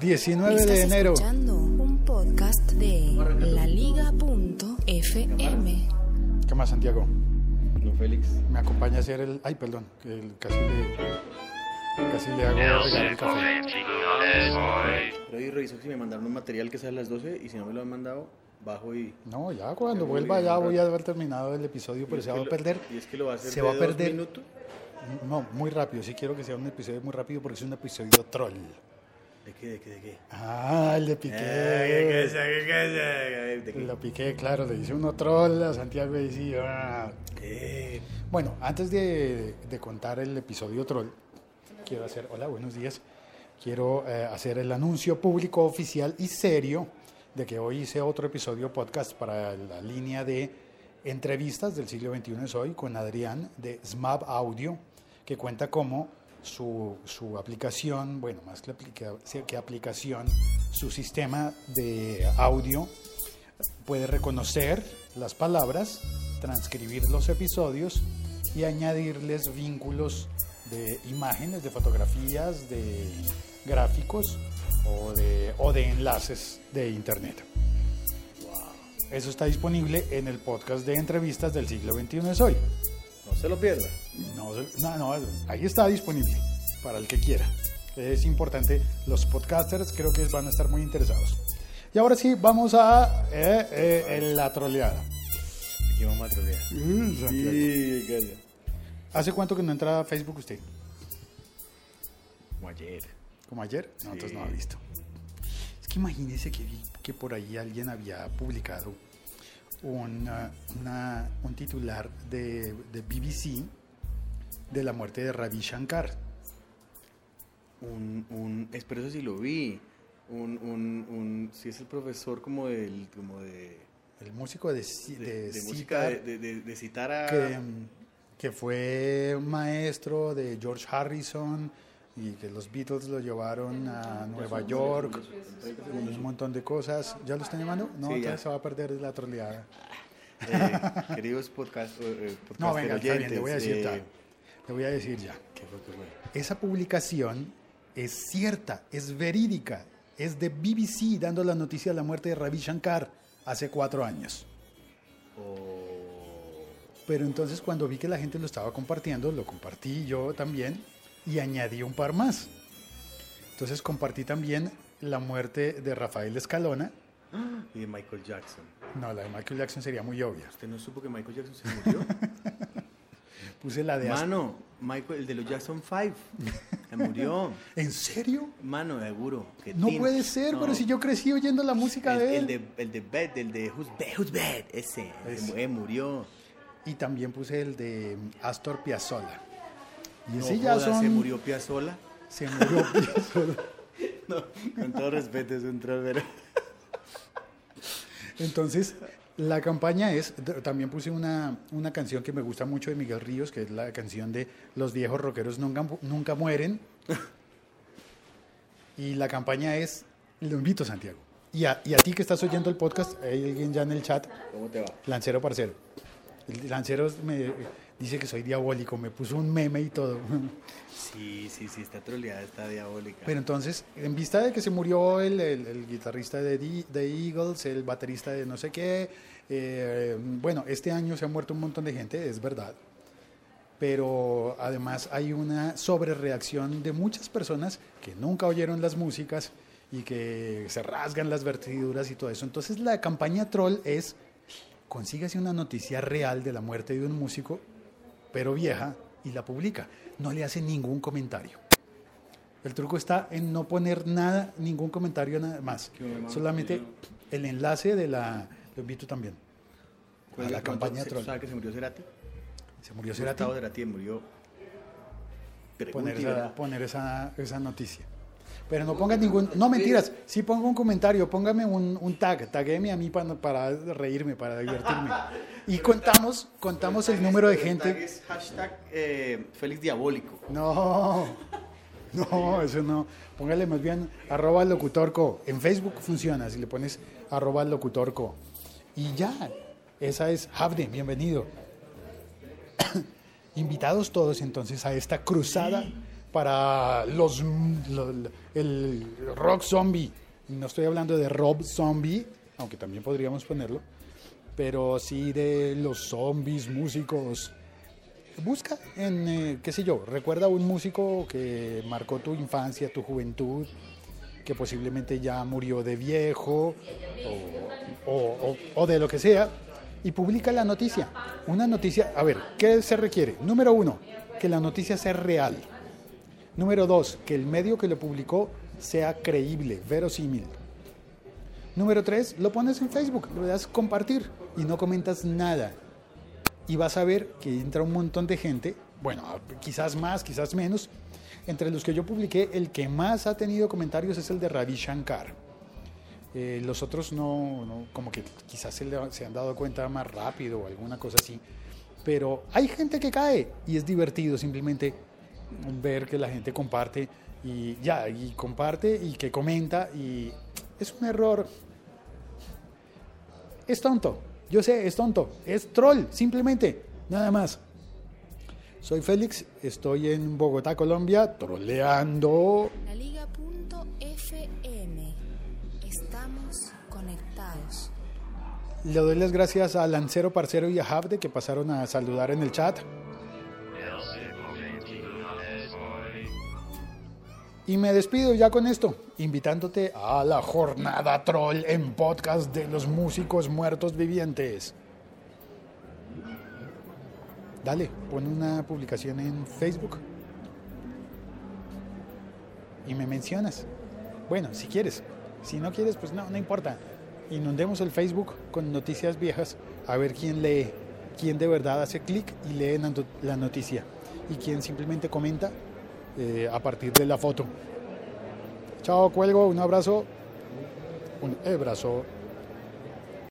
19 Estás de enero. escuchando un podcast de laliga.fm. ¿Qué más, Santiago? No, Félix. Me acompaña a hacer el. Ay, perdón, el- casi le. Casi le hago el café. Pero hoy reviso si me mandaron un material que sale a las 12 y si no me lo han mandado, bajo y... No, ya cuando vuelva ya voy a haber terminado el episodio, pero se va a lo- perder. Y es que lo va a hacer se de va a dos perder. minutos. No, muy rápido. Sí quiero que sea un episodio muy rápido porque es un episodio troll. ¿De qué, de qué, de qué? Ah, Eh, ¿qué, qué, piqué. qué, qué, ¿De qué? Lo piqué, claro, le hice uno troll a Santiago y decía. "Ah". ¿Qué? Bueno, antes de, de contar el episodio troll, quiero hacer, hola, buenos días, quiero eh, hacer el anuncio público oficial y serio de que hoy hice otro episodio podcast para la línea de entrevistas del siglo XXI es hoy con Adrián de SMAP Audio, que cuenta cómo su, su aplicación, bueno, más que, aplica- que aplicación, su sistema de audio puede reconocer las palabras, transcribir los episodios y añadirles vínculos de imágenes, de fotografías, de gráficos o de, o de enlaces de Internet. Eso está disponible en el podcast de entrevistas del siglo XXI es hoy. No se lo pierda. No, no, no, ahí está disponible para el que quiera. Es importante, los podcasters creo que van a estar muy interesados. Y ahora sí, vamos a eh, eh, la troleada. Aquí vamos a trolear. Mm. Sí, calla. ¿Hace cuánto que no entra a Facebook usted? Como ayer. ¿Como ayer? No, entonces no ha visto. Es que imagínese que vi que por ahí alguien había publicado una- una- un titular de, de BBC de la muerte de Ravi Shankar. Un, un, espero eso sí lo vi. Un, un, un, si es el profesor como del, como de, El músico de, de, de de música, de citar a... que, que fue maestro de George Harrison y que los Beatles lo llevaron a Nueva York un montón de cosas. ¿Ya lo están llamando? No, Sí, ya. se va a perder la troleada. Eh, queridos podcast, eh, podcast No, venga, está bien, le voy a decir oyentes, ya. eh, Le voy a decir ya. Esa publicación es cierta, es verídica, es de BBC dando la noticia de la muerte de Ravi Shankar hace cuatro años. Oh, Pero entonces cuando vi que la gente lo estaba compartiendo, lo compartí yo también y añadí un par más. Entonces compartí también la muerte de Rafael Escalona. y de Michael Jackson. No, la de Michael Jackson sería muy obvia. ¿Usted no supo que Michael Jackson se murió? Puse la de... Mano, Michael, el de los Jackson 5, se murió. ¿En serio? Mano, seguro. que No tin. puede ser, No. pero si yo crecí oyendo la música el, de el él. de, el de Bed, el de Who's Bed, Who's Bed, ese, Ese. eh, murió. Y también puse el de Astor Piazzolla. Y No ya son... se murió Piazzolla. Se murió. No, con todo respeto, es un troll. Entonces, la campaña es, también puse una, una canción que me gusta mucho de Miguel Ríos, que es la canción de Los viejos rockeros nunca, nunca mueren. Y la campaña es, lo invito Santiago. Y a, y a ti que estás oyendo el podcast, hay alguien ya en el chat, ¿Cómo te va? Lancero Parcero. Lancero me dice que soy diabólico, me puso un meme y todo. Sí, sí, sí, está troleada, está diabólica. Pero entonces, en vista de que se murió el, el- el guitarrista de, The- de Eagles, el baterista de no sé qué, eh, bueno, este año se ha muerto un montón de gente, es verdad. Pero además hay una sobrereacción de muchas personas que nunca oyeron las músicas y que se rasgan las vertiduras y todo eso. Entonces la campaña troll es, consígase una noticia real de la muerte de un músico, pero vieja, y la publica. No le hace ningún comentario. El truco está en no poner nada, ningún comentario nada más. Solamente el enlace de la... Lo invito también. ¿Cuál- a la campaña se- troll. ¿Sabe que se murió Cerati? Se murió Cerati. Cerati murió. Poner, poner esa, esa noticia. Pero no ponga ningún... No, mentiras. Sí ponga un comentario, póngame un, un tag. Tagueme a mí para, para reírme, para divertirme. Y contamos, contamos el número de El tag gente... es hashtag eh, Félix Diabólico. No, no, eso no. Póngale más bien arroba locutorco. En Facebook funciona si le pones arroba locutorco. Y ya, esa es Javde, bienvenido. Invitados todos entonces a esta cruzada para los, lo- el rock zombie. No estoy hablando de Rob Zombie, aunque también podríamos ponerlo, pero sí de los zombies músicos. Busca en, eh, qué sé yo, recuerda un músico que marcó tu infancia, tu juventud, que posiblemente ya murió de viejo o, o- o- o de lo que sea, y publica la noticia. Una noticia, a ver, ¿qué se requiere? Número uno, que la noticia sea real. Número dos, que el medio que lo publicó sea creíble, verosímil. Número tres, lo pones en Facebook, lo das compartir y no comentas nada. Y vas a ver que entra un montón de gente, bueno, quizás más, quizás menos. Entre los que yo publiqué, el que más ha tenido comentarios es el de Ravi Shankar. Eh, los otros no, como que quizás se, se han dado cuenta más rápido o alguna cosa así. Pero hay gente que cae y es divertido simplemente ver que la gente comparte y ya, y comparte y que comenta y es un error. Es tonto, yo sé, es tonto, es troll, simplemente, nada más. Soy Félix, estoy en Bogotá, Colombia, troleando. La Liga.fm. Estamos conectados. Le doy las gracias a Lancero, Parcero y a Habde que pasaron a saludar en el chat. Y me despido ya con esto, invitándote a la jornada troll en podcast de los músicos muertos vivientes. Dale, pon una publicación en Facebook y me mencionas. Bueno, si quieres. Si no quieres, pues no, no importa. Inundemos el Facebook con noticias viejas a ver quién lee, quién de verdad hace clic y lee la not- la noticia y quién simplemente comenta eh, a partir de la foto. Chao, cuelgo, un abrazo, un abrazo.